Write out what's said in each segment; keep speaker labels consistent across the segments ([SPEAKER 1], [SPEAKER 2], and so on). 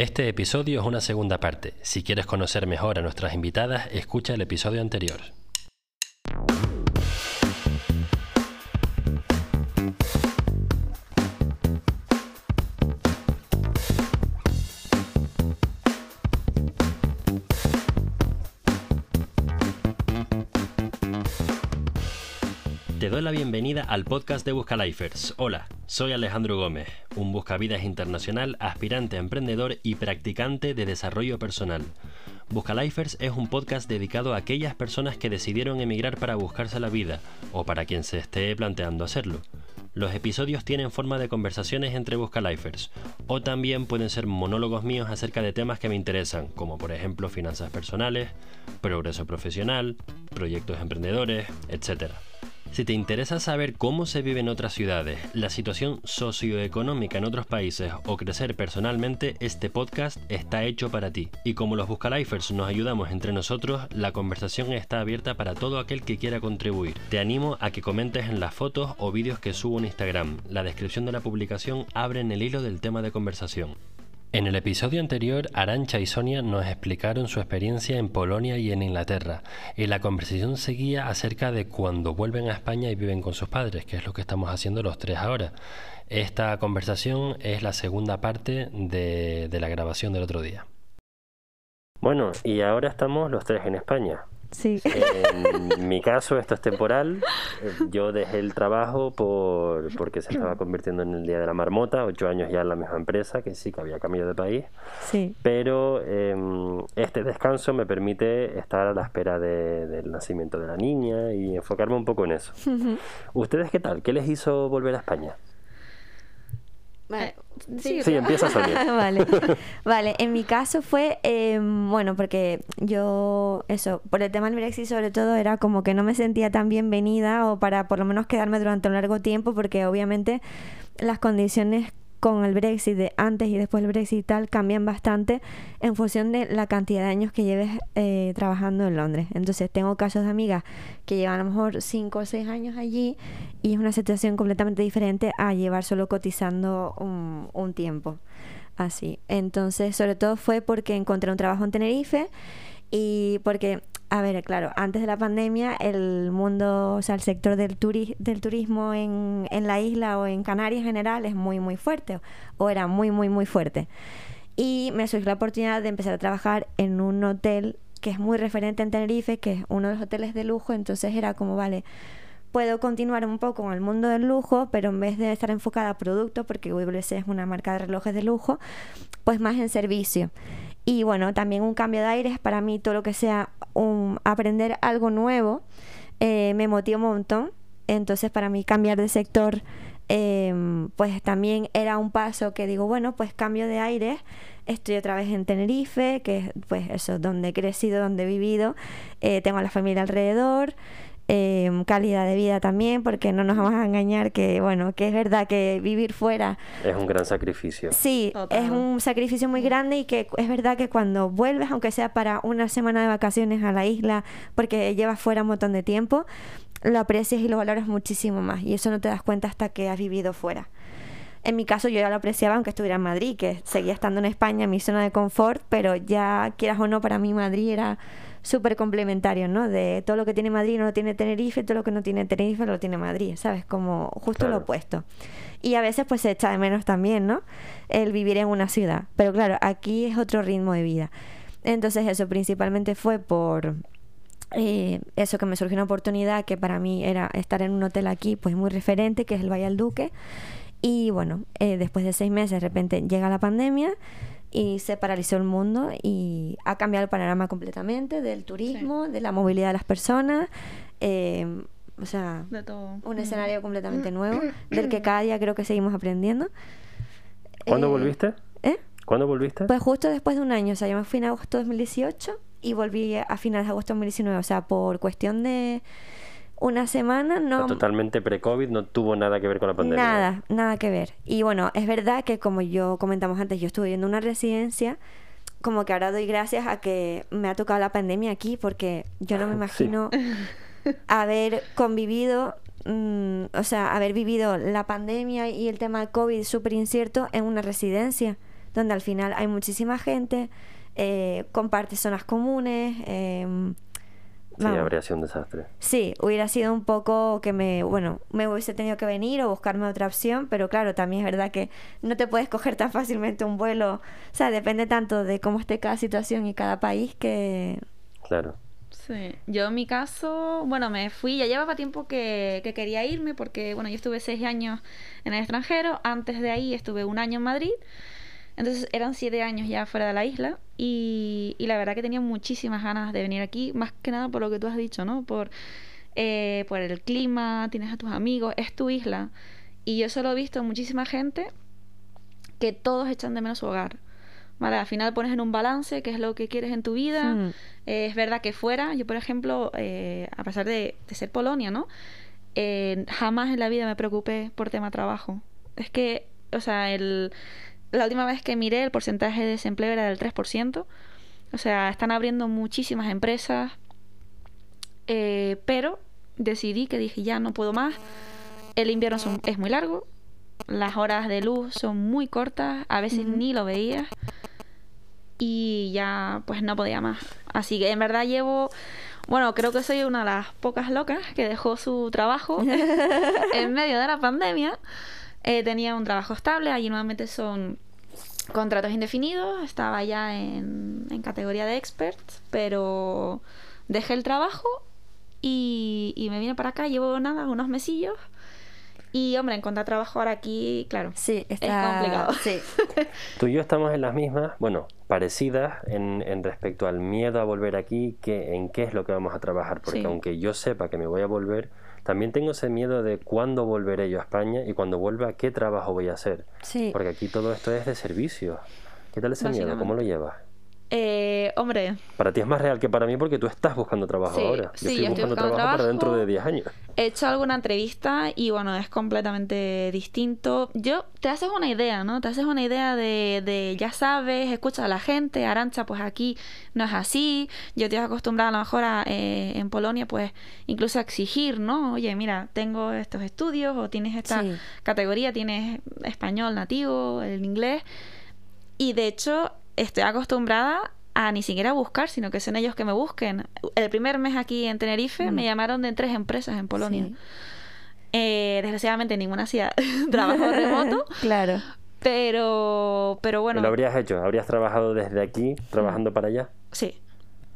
[SPEAKER 1] Este episodio es una segunda parte. Si quieres conocer mejor a nuestras invitadas, escucha el episodio anterior. Doy la bienvenida al podcast de Buscalifers. Hola, soy Alejandro Gómez, un buscavidas internacional, aspirante a emprendedor y practicante de desarrollo personal. Buscalifers es un podcast dedicado a aquellas personas que decidieron emigrar para buscarse la vida o para quien se esté planteando hacerlo. Los episodios tienen forma de conversaciones entre Buscalifers o también pueden ser monólogos míos acerca de temas que me interesan, como por ejemplo finanzas personales, progreso profesional, proyectos emprendedores, etc. Si te interesa saber cómo se vive en otras ciudades, la situación socioeconómica en otros países o crecer personalmente, este podcast está hecho para ti. Y como los Buscalifers nos ayudamos entre nosotros, la conversación está abierta para todo aquel que quiera contribuir. Te animo a que comentes en las fotos o vídeos que subo en Instagram. La descripción de la publicación abre en el hilo del tema de conversación. En el episodio anterior, Arancha y Sonia nos explicaron su experiencia en Polonia y en Inglaterra, y la conversación seguía acerca de cuando vuelven a España y viven con sus padres, que es lo que estamos haciendo los tres ahora. Esta conversación es la segunda parte de, de la grabación del otro día. Bueno, y ahora estamos los tres en España.
[SPEAKER 2] Sí.
[SPEAKER 1] En mi caso, esto es temporal. Yo dejé el trabajo por, porque se estaba convirtiendo en el Día de la Marmota, ocho años ya en la misma empresa, que sí que había cambiado de país.
[SPEAKER 2] Sí.
[SPEAKER 1] Pero eh, este descanso me permite estar a la espera de, del nacimiento de la niña y enfocarme un poco en eso. ¿Ustedes qué tal? ¿Qué les hizo volver a España?
[SPEAKER 2] Vale.
[SPEAKER 1] Sí, sí empieza Sonia.
[SPEAKER 2] vale. vale, en mi caso fue, eh, bueno, porque yo, eso, por el tema del Brexit sobre todo, era como que no me sentía tan bienvenida o para por lo menos quedarme durante un largo tiempo, porque obviamente las condiciones con el Brexit de antes y después del Brexit y tal cambian bastante en función de la cantidad de años que lleves eh, trabajando en Londres. Entonces tengo casos de amigas que llevan a lo mejor 5 o 6 años allí y es una situación completamente diferente a llevar solo cotizando un, un tiempo. Así. Entonces, sobre todo fue porque encontré un trabajo en Tenerife y porque, a ver, claro, antes de la pandemia el mundo, o sea, el sector del, turi del turismo en, en la isla o en Canarias en general es muy, muy fuerte, o era muy, muy, muy fuerte. Y me surgió la oportunidad de empezar a trabajar en un hotel que es muy referente en Tenerife, que es uno de los hoteles de lujo, entonces era como, vale, puedo continuar un poco con el mundo del lujo, pero en vez de estar enfocada a producto, porque WC es una marca de relojes de lujo, pues más en servicio. Y bueno, también un cambio de aires para mí, todo lo que sea un, aprender algo nuevo, eh, me motiva un montón. Entonces, para mí, cambiar de sector, eh, pues también era un paso que digo, bueno, pues cambio de aires. Estoy otra vez en Tenerife, que es pues eso, donde he crecido, donde he vivido. Eh, tengo a la familia alrededor eh, calidad de vida también, porque no nos vamos a engañar que, bueno, que es verdad que vivir fuera...
[SPEAKER 1] Es un gran sacrificio.
[SPEAKER 2] Sí, Total. es un sacrificio muy grande y que es verdad que cuando vuelves, aunque sea para una semana de vacaciones a la isla, porque llevas fuera un montón de tiempo, lo aprecias y lo valoras muchísimo más. Y eso no te das cuenta hasta que has vivido fuera. En mi caso yo ya lo apreciaba aunque estuviera en Madrid, que seguía estando en España, en mi zona de confort, pero ya quieras o no, para mí Madrid era súper complementario, ¿no? De todo lo que tiene Madrid no lo tiene Tenerife, todo lo que no tiene Tenerife lo tiene Madrid, ¿sabes? Como justo claro. lo opuesto. Y a veces pues se echa de menos también, ¿no? El vivir en una ciudad. Pero claro, aquí es otro ritmo de vida. Entonces eso principalmente fue por... Eh, eso que me surgió una oportunidad que para mí era estar en un hotel aquí pues muy referente que es el Valle al Duque y bueno eh, después de seis meses de repente llega la pandemia y se paralizó el mundo y ha cambiado el panorama completamente del turismo, sí. de la movilidad de las personas. Eh, o sea, un escenario completamente nuevo, del que cada día creo que seguimos aprendiendo.
[SPEAKER 1] ¿Cuándo eh, volviste?
[SPEAKER 2] ¿Eh?
[SPEAKER 1] ¿Cuándo volviste?
[SPEAKER 2] Pues justo después de un año, o sea, yo me fui en agosto de 2018 y volví a finales de agosto de 2019, o sea, por cuestión de una semana no...
[SPEAKER 1] Totalmente pre-COVID, no tuvo nada que ver con la pandemia.
[SPEAKER 2] Nada, nada que ver. Y bueno, es verdad que como yo comentamos antes, yo estuve viendo una residencia, como que ahora doy gracias a que me ha tocado la pandemia aquí, porque yo no me imagino sí. haber convivido, mmm, o sea, haber vivido la pandemia y el tema del COVID súper incierto en una residencia. donde al final hay muchísima gente, eh, comparte zonas comunes. Eh,
[SPEAKER 1] Sí, habría sido un desastre.
[SPEAKER 2] Sí, hubiera sido un poco que me, bueno, me hubiese tenido que venir o buscarme otra opción, pero claro, también es verdad que no te puedes coger tan fácilmente un vuelo, o sea, depende tanto de cómo esté cada situación y cada país que...
[SPEAKER 1] Claro.
[SPEAKER 3] Sí, yo en mi caso, bueno, me fui, ya llevaba tiempo que, que quería irme porque, bueno, yo estuve seis años en el extranjero, antes de ahí estuve un año en Madrid entonces eran siete años ya fuera de la isla y, la verdad que tenía muchísimas ganas de venir aquí, más que nada por lo que tú has dicho, ¿no? Por, eh, por el clima, tienes a tus amigos, es tu isla. Y yo solo he visto muchísima gente que todos echan de menos su hogar. ¿Vale? Al final pones en un balance qué es lo que quieres en tu vida. Eh, es verdad que fuera, yo por ejemplo, eh, a pesar de, ser Polonia, ¿no? jamás en la vida me preocupé por tema trabajo. Es que, o sea, el la última vez que miré el porcentaje de desempleo era del 3%. O sea, están abriendo muchísimas empresas. Eh, pero decidí que dije, ya no puedo más. El invierno es muy largo. Las horas de luz son muy cortas. A veces ni lo veía. Y ya pues no podía más. Así que en verdad llevo... Bueno, creo que soy una de las pocas locas que dejó su trabajo en medio de la pandemia. Eh, tenía un trabajo estable, allí nuevamente son contratos indefinidos, estaba ya en, categoría de expert, pero dejé el trabajo y, y, me vine para acá, llevo nada, unos mesillos. Y hombre, encontrar trabajo ahora aquí, claro,
[SPEAKER 2] sí, está... es complicado. Sí.
[SPEAKER 1] Tú y yo estamos en las mismas, bueno, parecidas en, en respecto al miedo a volver aquí, que, en qué es lo que vamos a trabajar, porque aunque yo sepa que me voy a volver, también tengo ese miedo de cuándo volveré yo a España y cuando vuelva, qué trabajo voy a hacer.
[SPEAKER 2] Sí.
[SPEAKER 1] Porque aquí todo esto es de servicio. ¿Qué tal ese miedo? ¿Cómo lo llevas?
[SPEAKER 3] Eh, hombre.
[SPEAKER 1] Para ti es más real que para mí porque tú estás buscando trabajo ahora. Yo estoy buscando, trabajo, para dentro de 10 años.
[SPEAKER 3] He hecho alguna entrevista y bueno, es completamente distinto. Yo, te haces una idea, ¿no? Te haces una idea de, de ya sabes, escucha a la gente, Arancha, pues aquí no es así. Yo te he acostumbrado a lo mejor a, eh, en Polonia, pues incluso a exigir, ¿no? Oye, mira, tengo estos estudios o tienes esta categoría, tienes español nativo, el inglés. Y de hecho, estoy acostumbrada a ni siquiera buscar, sino que son ellos que me busquen. El primer mes aquí en Tenerife me llamaron de tres empresas en Polonia. Eh, desgraciadamente ninguna hacía trabajo remoto.
[SPEAKER 2] claro.
[SPEAKER 3] Pero, pero bueno.
[SPEAKER 1] ¿Lo habrías hecho? ¿Habrías trabajado desde aquí, trabajando para allá?
[SPEAKER 3] Sí.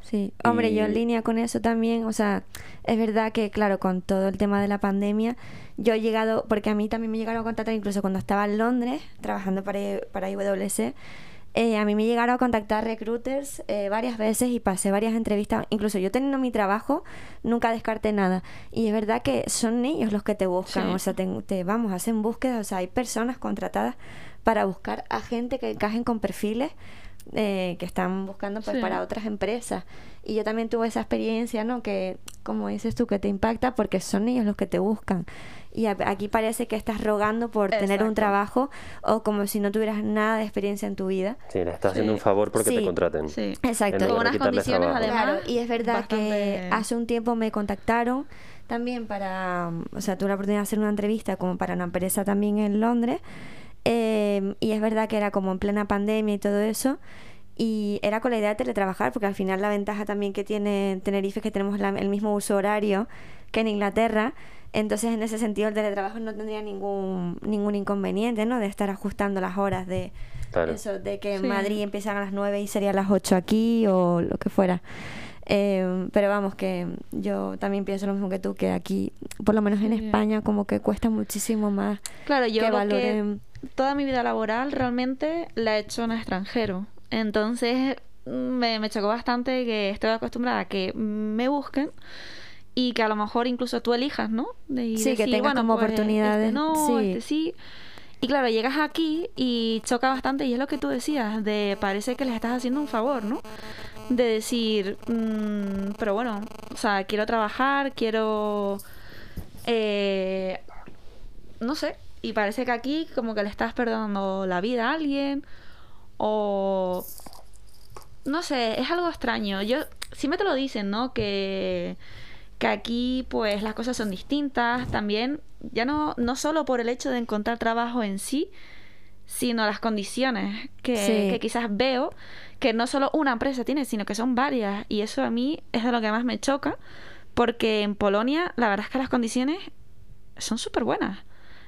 [SPEAKER 2] Sí, hombre, yo en línea con eso también, o sea, es verdad que, claro, con todo el tema de la pandemia, yo he llegado, porque a mí también me llegaron a contactar incluso cuando estaba en Londres, trabajando para, para IWC, eh, a mí me llegaron a contactar recruiters eh, varias veces y pasé varias entrevistas. Incluso yo teniendo mi trabajo, nunca descarté nada. Y es verdad que son ellos los que te buscan. O sea, te, vamos, hacen búsquedas. O sea, hay personas contratadas para buscar a gente que encajen con perfiles eh, que están buscando pues para otras empresas. Y yo también tuve esa experiencia, ¿no? Que, como dices tú, que te impacta porque son ellos los que te buscan. Y aquí parece que estás rogando por tener un trabajo o como si no tuvieras nada de experiencia en tu vida.
[SPEAKER 1] Sí, le estás haciendo un favor porque te contraten.
[SPEAKER 3] Sí,
[SPEAKER 2] exacto.
[SPEAKER 3] Con unas condiciones además.
[SPEAKER 2] y es verdad que hace un tiempo me contactaron también para, o sea, tuve la oportunidad de hacer una entrevista como para una empresa también en Londres. Eh, y es verdad que era como en plena pandemia y todo eso. Y era con la idea de teletrabajar, porque al final la ventaja también que tiene Tenerife es que tenemos el mismo uso horario que en Inglaterra. Entonces, en ese sentido, el teletrabajo no tendría ningún, ningún inconveniente, ¿no? De estar ajustando las horas de eso, de que en Madrid empiezan a las 9 y sería a las 8 aquí o lo que fuera. Eh, pero vamos, que yo también pienso lo mismo que tú, que aquí, por lo menos en España, como que cuesta muchísimo más.
[SPEAKER 3] Claro, yo que toda mi vida laboral realmente la he hecho en extranjero. Entonces, me, me chocó bastante que estoy acostumbrada a que me busquen y que a lo mejor incluso tú elijas, ¿no?
[SPEAKER 2] De, sí, que tengas como pues, oportunidades.
[SPEAKER 3] Este no, sí. Este sí. Y claro, llegas aquí y choca bastante y es lo que tú decías, de parece que les estás haciendo un favor, ¿no? De decir, mm, pero bueno, o sea, quiero trabajar, quiero... Eh, no sé, y parece que aquí como que le estás perdonando la vida a alguien o... No sé, es algo extraño. Yo, si me te lo dicen, ¿no? Que que aquí pues las cosas son distintas también, ya no, no solo por el hecho de encontrar trabajo en sí, sino las condiciones que,
[SPEAKER 2] Sí.
[SPEAKER 3] que quizás veo que no solo una empresa tiene, sino que son varias. Y eso a mí es de lo que más me choca, porque en Polonia la verdad es que las condiciones son súper buenas,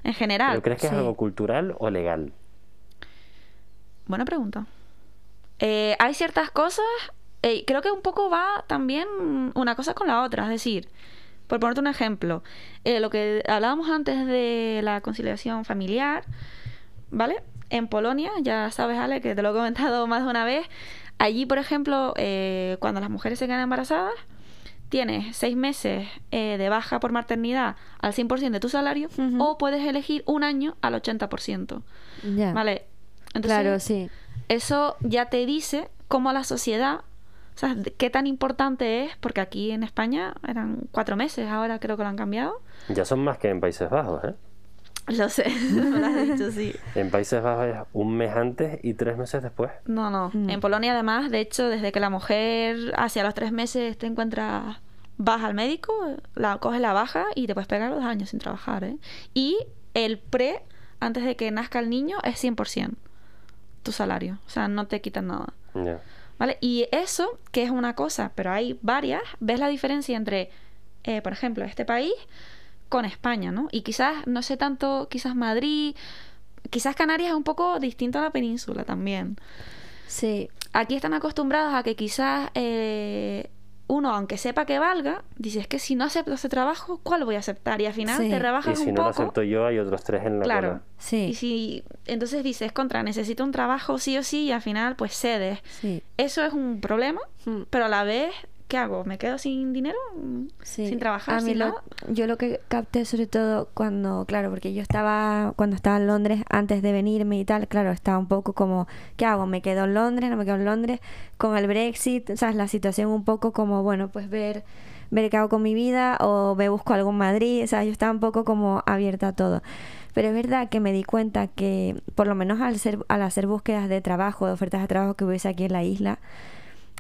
[SPEAKER 3] en general.
[SPEAKER 1] ¿Pero crees que
[SPEAKER 2] sí.
[SPEAKER 1] es algo cultural o legal?
[SPEAKER 3] Buena pregunta. Eh, hay ciertas cosas, eh, creo que un poco va también una cosa con la otra, es decir, por ponerte un ejemplo, eh, lo que hablábamos antes de la conciliación familiar, ¿vale? En Polonia, ya sabes, Ale, que te lo he comentado más de una vez, allí, por ejemplo, eh, cuando las mujeres se quedan embarazadas, tienes seis meses eh, de baja por maternidad al 100% de tu salario o puedes elegir un año al 80%,
[SPEAKER 2] Ya.
[SPEAKER 3] ¿vale? Entonces,
[SPEAKER 2] claro, sí.
[SPEAKER 3] eso ya te dice cómo la sociedad, o sea, qué tan importante es, porque aquí en España eran cuatro meses, ahora creo que lo han cambiado.
[SPEAKER 1] Ya son más que en Países Bajos, ¿eh?
[SPEAKER 3] Lo sé, me lo has dicho, sí.
[SPEAKER 1] En Países Bajos es un mes antes y tres meses después.
[SPEAKER 3] No, no.
[SPEAKER 2] Mm.
[SPEAKER 3] En Polonia, además, de hecho, desde que la mujer hacia los tres meses te encuentras baja al médico, la coges la baja y te puedes pegar dos años sin trabajar, ¿eh? Y el pre, antes de que nazca el niño, es 100% tu salario. O sea, no te quitan nada.
[SPEAKER 1] Ya.
[SPEAKER 3] ¿Vale? Y eso, que es una cosa, pero hay varias, ves la diferencia entre, eh, por ejemplo, este país con España, ¿no? Y quizás, no sé tanto, quizás Madrid, quizás Canarias es un poco distinto a la península también.
[SPEAKER 2] Sí.
[SPEAKER 3] Aquí están acostumbrados a que quizás eh, uno, aunque sepa que valga, dice, es que si no acepto ese trabajo, ¿cuál voy a aceptar? Y al final
[SPEAKER 2] Sí.
[SPEAKER 3] te
[SPEAKER 1] Y
[SPEAKER 3] rebajas
[SPEAKER 1] si
[SPEAKER 3] un
[SPEAKER 1] no lo
[SPEAKER 3] poco.
[SPEAKER 1] acepto yo, hay otros tres en la
[SPEAKER 3] Claro.
[SPEAKER 1] cola.
[SPEAKER 2] Sí.
[SPEAKER 3] Y si entonces dices, contra, necesito un trabajo sí o sí, y al final pues cedes.
[SPEAKER 2] Sí.
[SPEAKER 3] Eso es un problema,
[SPEAKER 2] Mm.
[SPEAKER 3] pero a la vez, ¿qué hago? ¿Me quedo sin dinero?
[SPEAKER 2] Sí.
[SPEAKER 3] Sin trabajar,
[SPEAKER 2] A mí
[SPEAKER 3] sin
[SPEAKER 2] lo-
[SPEAKER 3] nada.
[SPEAKER 2] yo lo que capté sobre todo cuando, claro, porque yo estaba, cuando estaba en Londres, antes de venirme y tal, claro, estaba un poco como, ¿qué hago? ¿Me quedo en Londres? ¿No me quedo en Londres? Con el Brexit, ¿sabes? La situación un poco como, bueno, pues ver, ver qué hago con mi vida o me busco algo en Madrid, o sea, yo estaba un poco como abierta a todo. Pero es verdad que me di cuenta que, por lo menos al, ser, al hacer búsquedas de trabajo, de ofertas de trabajo que hubiese aquí en la isla,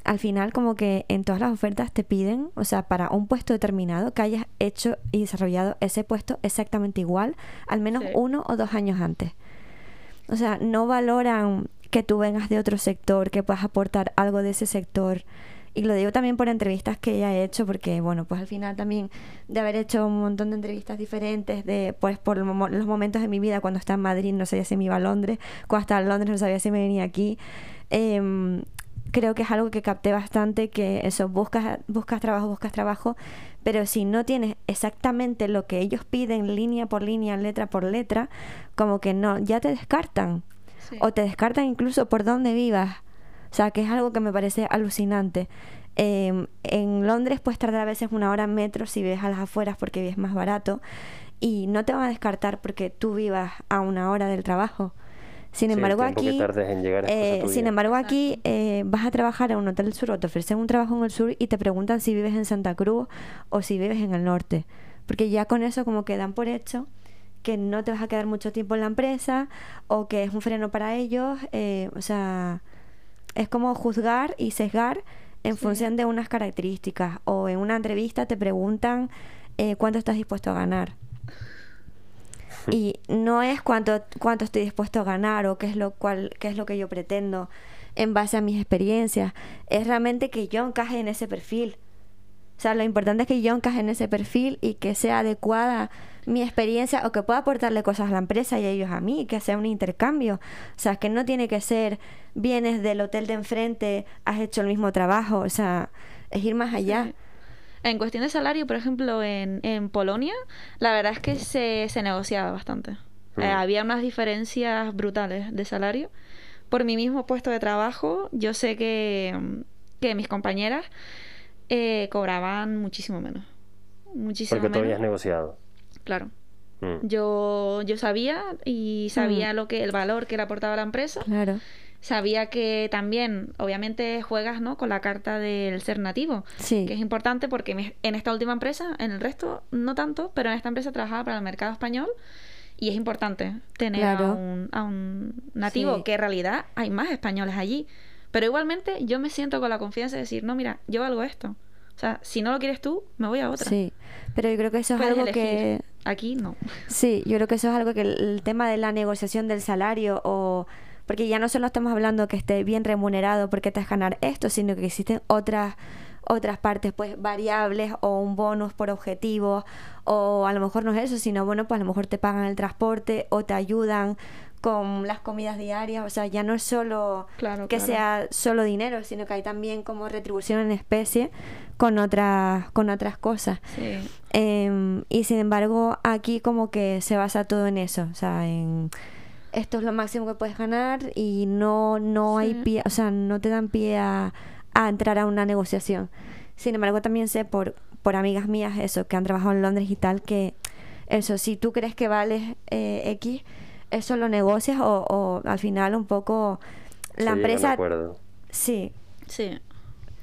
[SPEAKER 2] al final como que en todas las ofertas te piden, o sea, para un puesto determinado, que hayas hecho y desarrollado ese puesto exactamente igual, al menos
[SPEAKER 3] Sí.
[SPEAKER 2] uno o dos años antes. O sea, no valoran que tú vengas de otro sector, que puedas aportar algo de ese sector. Y lo digo también por entrevistas que ya he hecho, porque bueno, pues al final también de haber hecho un montón de entrevistas diferentes, de pues por los momentos de mi vida, cuando estaba en Madrid no sabía si me iba a Londres, cuando estaba en Londres no sabía si me venía aquí. Em, creo que es algo que capté bastante, que eso, buscas, buscas trabajo, buscas trabajo, pero si no tienes exactamente lo que ellos piden, línea por línea, letra por letra, como que no, ya te descartan. O te descartan incluso por dónde vivas. O sea, que es algo que me parece alucinante. Eh, en Londres puedes tardar a veces una hora en metro si vives a las afueras porque vives más barato y no te van a descartar porque tú vivas a una hora del trabajo. Sin
[SPEAKER 1] el
[SPEAKER 2] embargo, aquí,
[SPEAKER 1] en
[SPEAKER 2] eh, sin embargo, aquí eh, vas a trabajar en un hotel del sur o te ofrecen un trabajo en el sur y te preguntan si vives en Santa Cruz o si vives en el norte. Porque ya con eso como que dan por hecho que no te vas a quedar mucho tiempo en la empresa o que es un freno para ellos. eh, o sea, es como juzgar y sesgar en
[SPEAKER 3] Sí.
[SPEAKER 2] función de unas características. O en una entrevista te preguntan eh, cuánto estás dispuesto a ganar. Y no es cuánto, cuánto estoy dispuesto a ganar o qué es lo cual, qué es lo que yo pretendo en base a mis experiencias. Es realmente que yo encaje en ese perfil. O sea, lo importante es que yo encaje en ese perfil y que sea adecuada mi experiencia o que pueda aportarle cosas a la empresa y a ellos a mí, que sea un intercambio. O sea, que no tiene que ser vienes del hotel de enfrente, has hecho el mismo trabajo. O sea, es ir más allá.
[SPEAKER 3] Sí. En cuestión de salario, por ejemplo, en, en Polonia, la verdad es que se, se negociaba bastante.
[SPEAKER 1] Mm.
[SPEAKER 3] Eh, había unas diferencias brutales de salario. Por mi mismo puesto de trabajo, yo sé que, mm, que mis compañeras eh, cobraban muchísimo menos. Muchísimo
[SPEAKER 1] Porque tú
[SPEAKER 3] menos.
[SPEAKER 1] habías negociado.
[SPEAKER 3] Claro.
[SPEAKER 1] Mm.
[SPEAKER 3] Yo, yo sabía y sabía
[SPEAKER 2] Mm.
[SPEAKER 3] lo que el valor que le aportaba a la empresa.
[SPEAKER 2] Claro.
[SPEAKER 3] Sabía que también, obviamente, juegas ¿no? con la carta del ser nativo
[SPEAKER 2] Sí.
[SPEAKER 3] que es importante porque en esta última empresa, en el resto no tanto, pero en esta empresa trabajaba para el mercado español y es importante tener a, un, a un nativo,
[SPEAKER 2] Sí.
[SPEAKER 3] que en realidad hay más españoles allí. Pero igualmente yo me siento con la confianza de decir, no, mira, yo valgo esto. O sea, si no lo quieres tú, me voy a otra.
[SPEAKER 2] Sí, pero yo creo que eso es
[SPEAKER 3] Puedes
[SPEAKER 2] algo
[SPEAKER 3] elegir.
[SPEAKER 2] que...
[SPEAKER 3] Aquí no.
[SPEAKER 2] Sí, yo creo que eso es algo que el, el tema de la negociación del salario o... Porque ya no solo estamos hablando que esté bien remunerado porque te vas a ganar esto, sino que existen otras otras partes, pues variables o un bonus por objetivo o a lo mejor no es eso, sino bueno, pues a lo mejor te pagan el transporte o te ayudan con las comidas diarias, o sea, ya no es solo
[SPEAKER 3] Claro,
[SPEAKER 2] que
[SPEAKER 3] claro.
[SPEAKER 2] sea solo dinero, sino que hay también como retribución en especie con otras con otras cosas.
[SPEAKER 3] Sí.
[SPEAKER 2] Em, y sin embargo, aquí como que se basa todo en eso, o sea, en esto es lo máximo que puedes ganar y no, no hay
[SPEAKER 3] Sí.
[SPEAKER 2] pie, o sea, no te dan pie a, a entrar a una negociación. Sin embargo, también sé por, por amigas mías eso, que han trabajado en Londres y tal, que eso, si tú crees que vales eh, X, eso lo negocias o, o al final un poco la
[SPEAKER 1] a
[SPEAKER 2] empresa...
[SPEAKER 1] acuerdo.
[SPEAKER 2] Sí,
[SPEAKER 3] Sí.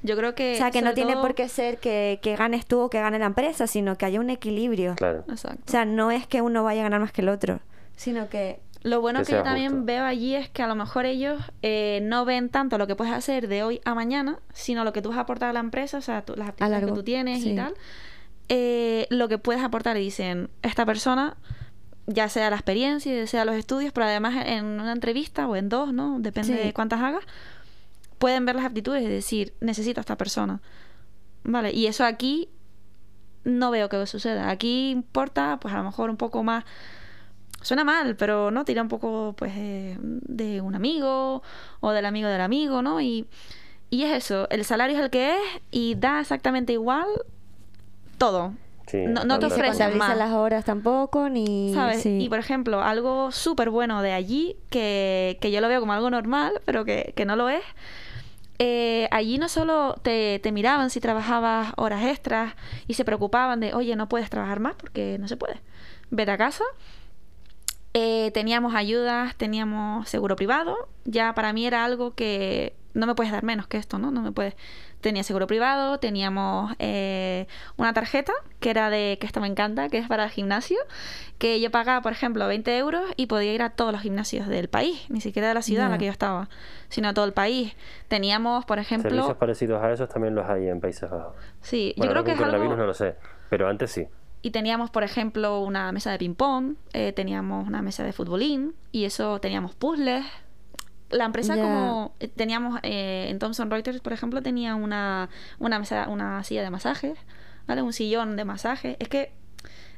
[SPEAKER 3] Yo creo que.
[SPEAKER 2] o sea, que no tiene
[SPEAKER 3] todo-
[SPEAKER 2] por qué ser que, que ganes tú o que gane la empresa, sino que haya un equilibrio.
[SPEAKER 1] Claro.
[SPEAKER 3] Exacto.
[SPEAKER 2] O sea, no es que uno vaya a ganar más que el otro, sino que...
[SPEAKER 3] Lo bueno
[SPEAKER 1] Que
[SPEAKER 3] que, yo también
[SPEAKER 1] justo.
[SPEAKER 3] veo allí es que a lo mejor ellos eh, no ven tanto lo que puedes hacer de hoy a mañana, sino lo que tú vas a aportar a la empresa, o sea, tú- las actividades que tú tienes
[SPEAKER 2] sí.
[SPEAKER 3] y tal. eh, lo que puedes aportar y dicen, esta persona, ya sea la experiencia, ya sea los estudios, pero además en una entrevista o en dos, ¿no? Depende
[SPEAKER 2] Sí.
[SPEAKER 3] de cuántas hagas, pueden ver las aptitudes y decir, necesito a esta persona. Vale, y eso aquí no veo que suceda. Aquí importa, pues a lo mejor un poco más. Suena mal, pero no tira un poco, pues, eh, de un amigo o del amigo del amigo, ¿no? Y, y es eso, el salario es el que es y da exactamente igual todo.
[SPEAKER 1] Sí,
[SPEAKER 3] No- no te ofrecen más.
[SPEAKER 2] las horas tampoco, ni...
[SPEAKER 3] ¿Sabes?
[SPEAKER 2] sí.
[SPEAKER 3] Y por ejemplo, algo súper bueno de allí, que, que yo lo veo como algo normal, pero que, que no lo es. eh, allí no solo te, te miraban si trabajabas horas extras y se preocupaban de, oye, no puedes trabajar más porque no se puede. Vete a casa. Eh, teníamos ayudas, teníamos seguro privado. Ya para mí era algo que no me puedes dar menos que esto, ¿no? No me puedes. Tenía seguro privado, teníamos eh, una tarjeta que era de, que esto me encanta, que es para el gimnasio, que yo pagaba, por ejemplo, 20 euros y podía ir a todos los gimnasios del país, ni siquiera de la ciudad en la que yo estaba, sino a todo el país. Teníamos, por ejemplo,
[SPEAKER 1] Servicios parecidos a esos también los hay en Países Bajos.
[SPEAKER 3] sí,
[SPEAKER 1] Bueno,
[SPEAKER 3] yo creo que es algo...
[SPEAKER 1] no lo sé, pero antes sí.
[SPEAKER 3] Y teníamos, por ejemplo, una mesa de ping-pong, eh, teníamos una mesa de futbolín, y eso teníamos puzzles. La empresa como eh, teníamos eh, en Thomson Reuters, por ejemplo, tenía una, una mesa, una silla de masajes, ¿vale? Un sillón de masajes. Es que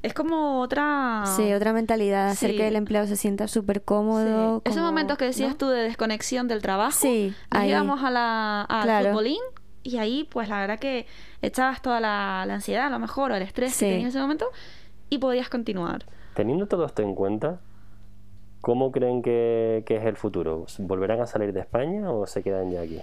[SPEAKER 3] es como otra...
[SPEAKER 2] Sí, otra mentalidad, hacer
[SPEAKER 3] Sí.
[SPEAKER 2] que el empleado se sienta súper
[SPEAKER 3] Sí.
[SPEAKER 2] cómodo.
[SPEAKER 3] Esos momentos que decías
[SPEAKER 2] ¿no?
[SPEAKER 3] tú de desconexión del trabajo.
[SPEAKER 2] Sí, ahí.
[SPEAKER 3] íbamos a la, al
[SPEAKER 2] Claro.
[SPEAKER 3] futbolín y ahí, pues la verdad que echabas toda la, la ansiedad, a lo mejor, o el estrés
[SPEAKER 2] Sí.
[SPEAKER 3] que tenías en ese momento y podías continuar.
[SPEAKER 1] Teniendo todo esto en cuenta, ¿cómo creen que, que es el futuro? ¿Volverán a salir de España o se quedan ya aquí?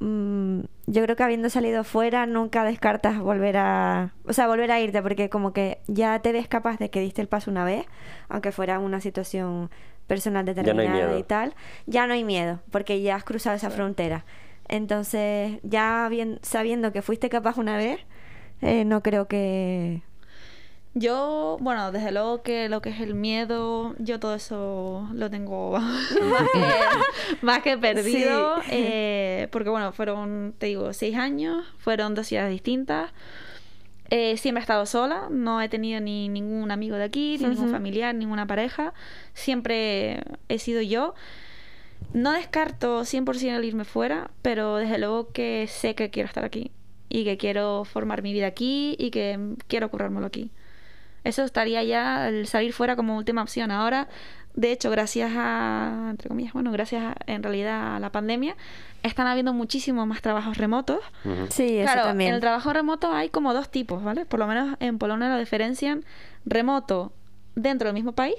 [SPEAKER 2] Mm, yo creo que habiendo salido fuera nunca descartas volver a, o sea, volver a irte porque como que ya te ves capaz de que diste el paso una vez, aunque fuera una situación personal determinada y tal, ya no hay miedo porque ya has cruzado esa frontera. Entonces, ya bien, sabiendo que fuiste capaz una vez, eh, no creo que
[SPEAKER 3] Yo, bueno, desde luego que lo que es el miedo, yo todo eso lo tengo más que, más que perdido.
[SPEAKER 2] Sí.
[SPEAKER 3] eh, porque, bueno, fueron, te digo, seis años, fueron dos ciudades distintas. Eh, siempre he estado sola, no he tenido ni ningún amigo de aquí, ni ningún familiar, ninguna pareja. Siempre he sido yo. No descarto 100% el irme fuera, pero desde luego que sé que quiero estar aquí y que quiero formar mi vida aquí y que mm, quiero currármelo aquí. Eso estaría ya el salir fuera como última opción. Ahora, de hecho, gracias a, entre comillas, bueno, gracias a- en realidad a la pandemia, están habiendo muchísimos más trabajos remotos.
[SPEAKER 2] Sí, eso
[SPEAKER 3] claro,
[SPEAKER 2] también.
[SPEAKER 3] en el trabajo remoto hay como dos tipos, ¿vale? Por lo menos en Polonia lo diferencian remoto dentro del mismo país,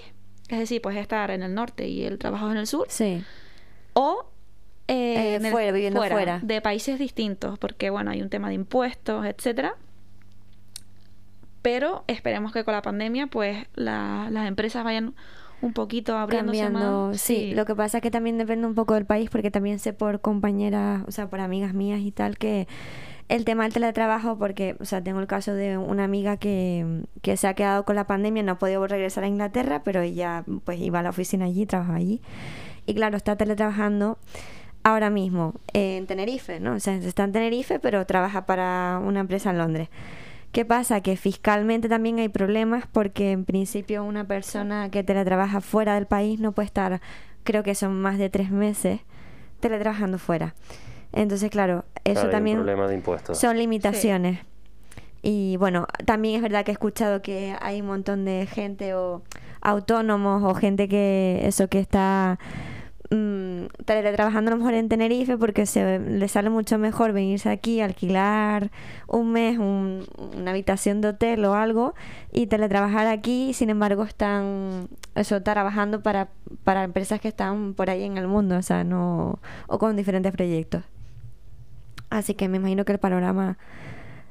[SPEAKER 3] es decir, pues estar en el norte y el trabajo en el sur,
[SPEAKER 2] Sí.
[SPEAKER 3] O eh,
[SPEAKER 2] Eh, fuera, viviendo fuera.
[SPEAKER 3] de países distintos, porque bueno, hay un tema de impuestos, etcétera. Pero esperemos que con la pandemia, pues la- las empresas vayan un poquito abriéndose
[SPEAKER 2] cambiando.
[SPEAKER 3] más.
[SPEAKER 2] Sí. lo que pasa es que también depende un poco del país, porque también sé por compañeras, o sea, por amigas mías y tal, que el tema del teletrabajo, porque, o sea, tengo el caso de una amiga que, que se ha quedado con la pandemia, no ha podido regresar a Inglaterra, pero ella pues iba a la oficina allí, trabaja allí. Y claro, está teletrabajando. ahora mismo en Tenerife, ¿no? O sea, está en Tenerife, pero trabaja para una empresa en Londres. ¿Qué pasa? Que fiscalmente también hay problemas porque en principio una persona que teletrabaja fuera del país no puede estar, creo que son más de tres meses, teletrabajando fuera. Entonces, claro, eso
[SPEAKER 1] Claro,
[SPEAKER 2] también
[SPEAKER 1] problema de impuestos.
[SPEAKER 2] son limitaciones. Y bueno, también es verdad que he escuchado que hay un montón de gente o autónomos o gente que eso que está mm, teletrabajando a lo mejor en Tenerife porque se le sale mucho mejor venirse aquí, alquilar un mes un- una habitación de hotel o algo y teletrabajar aquí, sin embargo están eso trabajando para, para empresas que están por ahí en el mundo, o sea, no o con diferentes proyectos. Así que me imagino que el panorama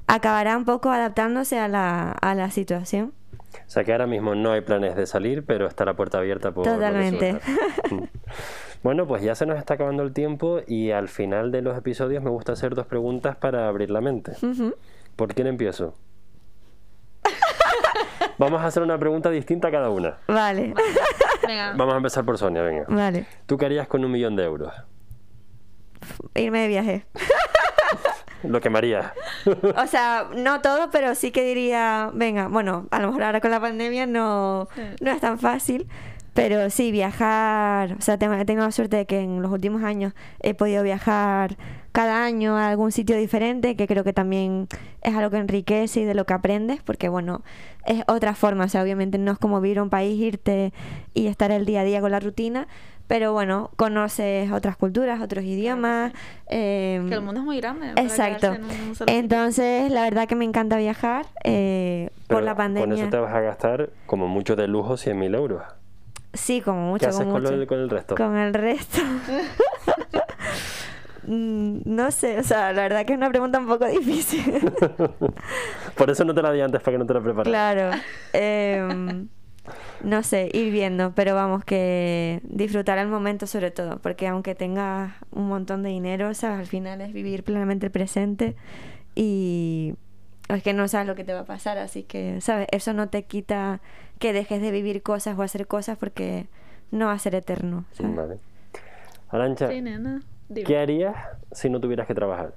[SPEAKER 2] acabará un poco adaptándose a la, a la situación.
[SPEAKER 1] O sea que ahora mismo no hay planes de salir, pero está la puerta abierta por
[SPEAKER 2] Totalmente.
[SPEAKER 1] Bueno, pues ya se nos está acabando el tiempo y al final de los episodios me gusta hacer dos preguntas para abrir la mente. ¿Por quién empiezo? Vamos a hacer una pregunta distinta a cada una.
[SPEAKER 2] Vale,
[SPEAKER 3] Venga.
[SPEAKER 1] Vamos a empezar por Sonia, venga.
[SPEAKER 2] vale.
[SPEAKER 1] ¿Tú qué harías con un millón de euros?
[SPEAKER 2] Irme de viaje.
[SPEAKER 1] Lo quemarías.
[SPEAKER 2] O sea, no todo, pero sí que diría, venga, bueno, a lo mejor ahora con la pandemia no,
[SPEAKER 3] Sí.
[SPEAKER 2] no es tan fácil, pero sí, viajar, o sea, tengo, tengo la suerte de que en los últimos años he podido viajar cada año a algún sitio diferente, que creo que también es algo que enriquece y de lo que aprendes, porque bueno, es otra forma, o sea, obviamente no es como vivir a un país, irte y estar el día a día con la rutina, pero bueno, conoces otras culturas, otros idiomas. em,
[SPEAKER 3] Que el mundo es muy grande.
[SPEAKER 2] Exacto.
[SPEAKER 3] quedarse en un solo sitio.
[SPEAKER 2] Entonces, la verdad que me encanta viajar eh, por
[SPEAKER 1] Pero
[SPEAKER 2] la pandemia.
[SPEAKER 1] Con eso te vas a gastar como mucho de lujo 100.000 euros.
[SPEAKER 2] Sí, como mucho,
[SPEAKER 1] ¿Qué haces con, lo-
[SPEAKER 2] mucho.
[SPEAKER 1] con el resto?
[SPEAKER 2] Con el resto. Mm, no sé, o sea, la verdad que es una pregunta un poco difícil.
[SPEAKER 1] Por eso no te la di antes, para que no te la preparas.
[SPEAKER 2] claro. em, no sé, ir viendo, pero vamos, que disfrutar el momento sobre todo, porque aunque tengas un montón de dinero, sabes, al final es vivir plenamente el presente y es que no sabes lo que te va a pasar, así que, ¿sabes? Eso no te quita que dejes de vivir cosas o hacer cosas porque no va a ser eterno, ¿sabes?
[SPEAKER 1] Vale. Arancha,
[SPEAKER 3] Sí, nena. Dime.
[SPEAKER 1] ¿qué harías si no tuvieras que trabajar?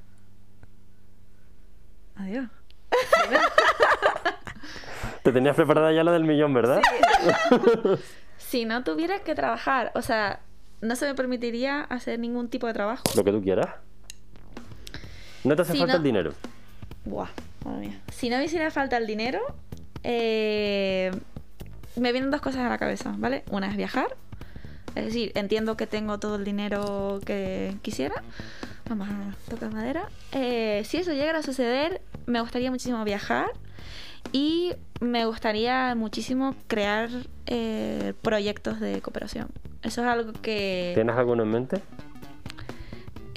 [SPEAKER 3] Adiós.
[SPEAKER 1] Te tenías preparada ya la del millón, ¿verdad?
[SPEAKER 3] Si no tuviera que trabajar, o sea, no se me permitiría hacer ningún tipo de trabajo.
[SPEAKER 1] Lo que tú quieras. No te hace
[SPEAKER 3] Si
[SPEAKER 1] falta
[SPEAKER 3] no-
[SPEAKER 1] el dinero.
[SPEAKER 3] Buah, madre mía. Si no me hiciera falta el dinero, eh, me vienen dos cosas a la cabeza, ¿vale? Una es viajar. Es decir, entiendo que tengo todo el dinero que quisiera. Vamos a tocar madera. Eh, si eso llegara a suceder, me gustaría muchísimo viajar. Y me gustaría muchísimo crear eh, proyectos de cooperación. Eso es algo que...
[SPEAKER 1] ¿Tienes alguno en mente?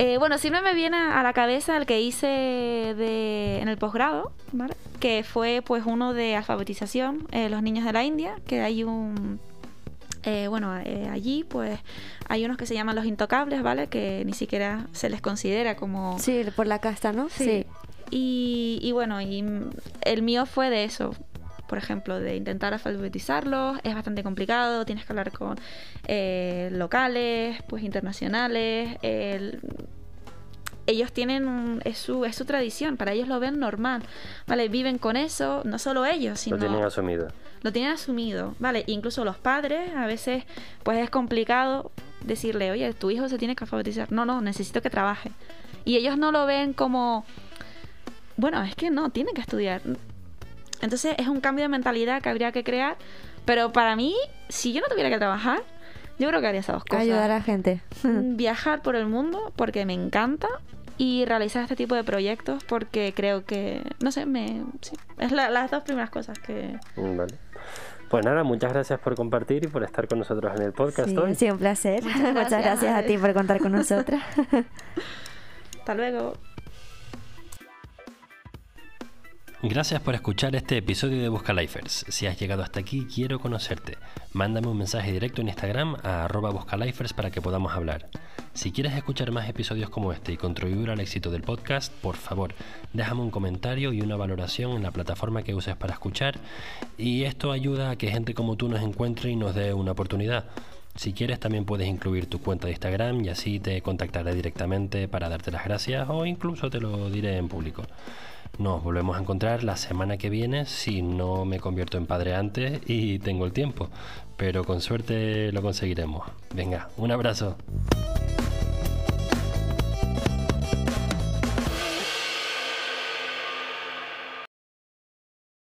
[SPEAKER 3] Eh, bueno, siempre me viene a la cabeza el que hice de, en el posgrado, ¿vale? Que fue pues uno de alfabetización, eh, los niños de la India, que hay un... eh, bueno, eh, allí pues hay unos que se llaman los intocables, ¿vale? Que ni siquiera se les considera como...
[SPEAKER 2] Sí, por la casta, ¿no?
[SPEAKER 3] Sí. Y, y bueno, y el mío fue de eso. Por ejemplo, de intentar alfabetizarlos. Es bastante complicado. Tienes que hablar con eh, locales, pues internacionales. el- ellos tienen un- es su, es su tradición. Para ellos lo ven normal. ¿Vale? Viven con eso. No solo ellos, sino
[SPEAKER 1] Lo tienen asumido.
[SPEAKER 3] lo tienen asumido, ¿vale? Incluso los padres, a veces, pues es complicado decirle, oye, tu hijo se tiene que alfabetizar. No, no, necesito que trabaje. Y ellos no lo ven como, bueno, es que no, tiene que estudiar. Entonces es un cambio de mentalidad que habría que crear. Pero para mí, si yo no tuviera que trabajar, yo creo que haría esas dos cosas.
[SPEAKER 2] Ayudar a la gente.
[SPEAKER 3] Mm, Viajar por el mundo porque me encanta y realizar este tipo de proyectos porque creo que, no sé, me, sí, es la- las dos primeras cosas que...
[SPEAKER 1] Mm, Vale. Pues nada, muchas gracias por compartir y por estar con nosotros en el podcast
[SPEAKER 2] Sí,
[SPEAKER 1] hoy.
[SPEAKER 2] sido un placer. Muchas
[SPEAKER 3] gracias.
[SPEAKER 2] gracias a ti por contar con nosotras.
[SPEAKER 3] Hasta luego.
[SPEAKER 1] Gracias por escuchar este episodio de Busca Lifers. Si has llegado hasta aquí, quiero conocerte. Mándame un mensaje directo en Instagram a arroba buscalifers para que podamos hablar. Si quieres escuchar más episodios como este y contribuir al éxito del podcast, por favor, déjame un comentario y una valoración en la plataforma que uses para escuchar y esto ayuda a que gente como tú nos encuentre y nos dé una oportunidad. Si quieres también puedes incluir tu cuenta de Instagram y así te contactaré directamente para darte las gracias o incluso te lo diré en público. Nos volvemos a encontrar la semana que viene si no me convierto en padre antes y tengo el tiempo, pero con suerte lo conseguiremos. Venga, un abrazo.